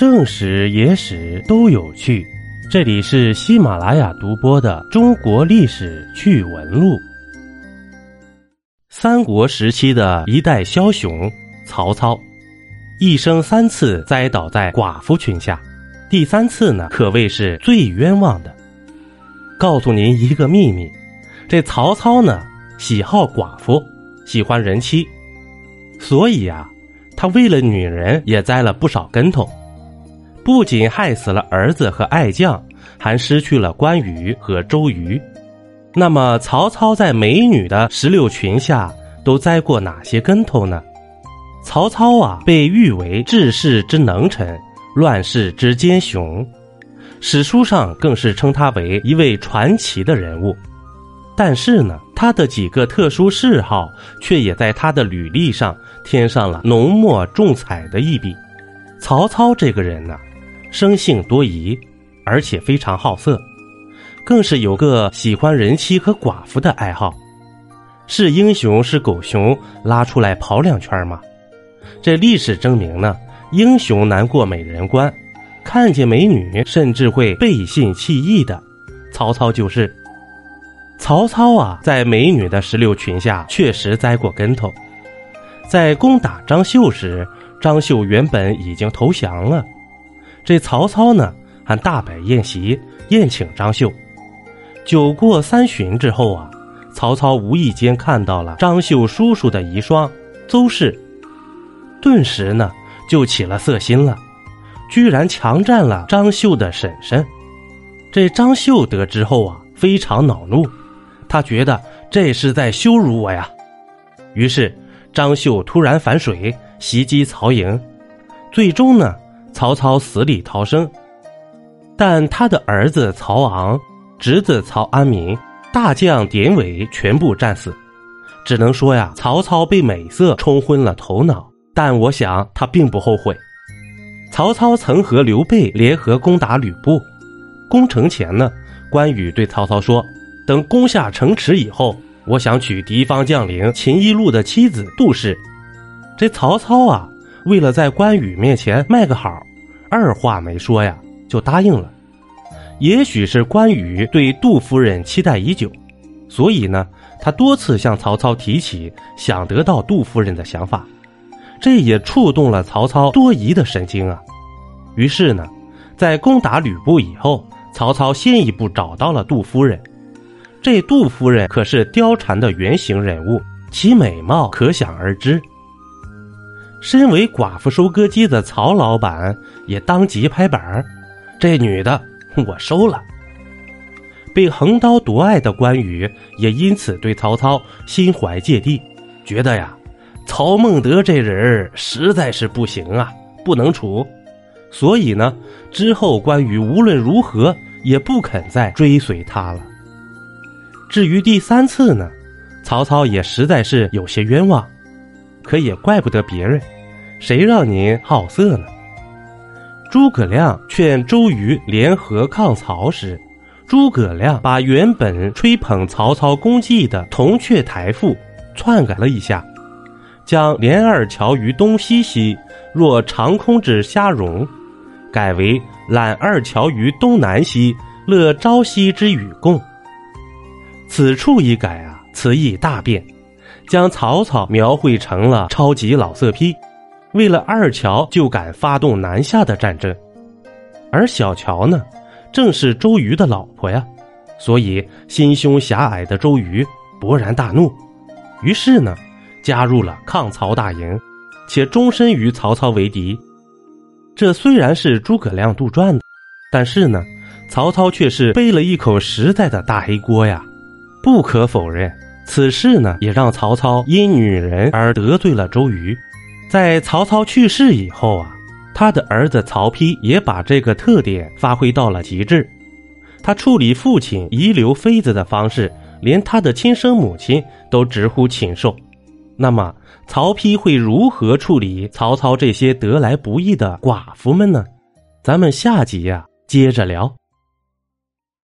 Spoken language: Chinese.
正史、野史都有趣。这里是喜马拉雅独播的《中国历史趣闻录》。三国时期的一代枭雄曹操，一生三次栽倒在寡妇裙下，第三次呢，可谓是最冤枉的。告诉您一个秘密，这曹操呢，喜好寡妇，喜欢人妻，所以啊，他为了女人也栽了不少跟头。不仅害死了儿子和爱将，还失去了关羽和周瑜。那么，曹操在美女的石榴裙下都栽过哪些跟头呢？曹操啊，被誉为治世之能臣，乱世之奸雄，史书上更是称他为一位传奇的人物。但是呢，他的几个特殊嗜好却也在他的履历上添上了浓墨重彩的一笔。曹操这个人呢？生性多疑，而且非常好色，更是有个喜欢人妻和寡妇的爱好。是英雄是狗熊，拉出来跑两圈吗？这历史证明呢，英雄难过美人关，看见美女甚至会背信弃义的。曹操就是。曹操啊，在美女的石榴裙下确实栽过跟头。在攻打张绣时，张绣原本已经投降了。这曹操呢，还大摆宴席宴请张绣。酒过三巡之后啊，曹操无意间看到了张绣叔叔的遗孀邹氏，顿时呢就起了色心了，居然强占了张绣的婶婶。这张绣得知后啊，非常恼怒，他觉得这是在羞辱我呀。于是张绣突然反水袭击曹营，最终呢。曹操死里逃生，但他的儿子曹昂、侄子曹安民、大将典韦全部战死。只能说呀，曹操被美色冲昏了头脑。但我想他并不后悔。曹操曾和刘备联合攻打吕布，攻城前呢，关羽对曹操说：“等攻下城池以后，我想娶敌方将领秦一路的妻子杜氏。”这曹操啊。为了在关羽面前卖个好，二话没说呀就答应了。也许是关羽对杜夫人期待已久，所以呢，他多次向曹操提起想得到杜夫人的想法，这也触动了曹操多疑的神经啊。于是呢，在攻打吕布以后，曹操先一步找到了杜夫人。这杜夫人可是貂蝉的原型人物，其美貌可想而知。身为寡妇收割机的曹老板也当即拍板这女的我收了。被横刀夺爱的关羽也因此对曹操心怀芥蒂，觉得呀，曹孟德这人实在是不行啊，不能处。所以呢，之后关羽无论如何也不肯再追随他了。至于第三次呢，曹操也实在是有些冤枉。可也怪不得别人，谁让您好色呢？诸葛亮劝周瑜联合抗曹时，诸葛亮把原本吹捧曹操功绩的铜雀台赋篡改了一下，将“连二乔于东西兮，若长空之虾荣”改为“揽二乔于东南兮，乐朝夕之与共”。此处一改啊，词意大变。将曹操描绘成了超级老色批，为了二乔就敢发动南下的战争，而小乔呢，正是周瑜的老婆呀，所以心胸狭隘的周瑜勃然大怒，于是呢，加入了抗曹大营，且终身与曹操为敌。这虽然是诸葛亮杜撰的，但是呢，曹操却是背了一口实在的大黑锅呀，不可否认。此事呢，也让曹操因女人而得罪了周瑜。在曹操去世以后啊，他的儿子曹丕也把这个特点发挥到了极致。他处理父亲遗留妃子的方式，连他的亲生母亲都直呼禽兽。那么，曹丕会如何处理曹操这些得来不易的寡妇们呢？咱们下集呀，接着聊。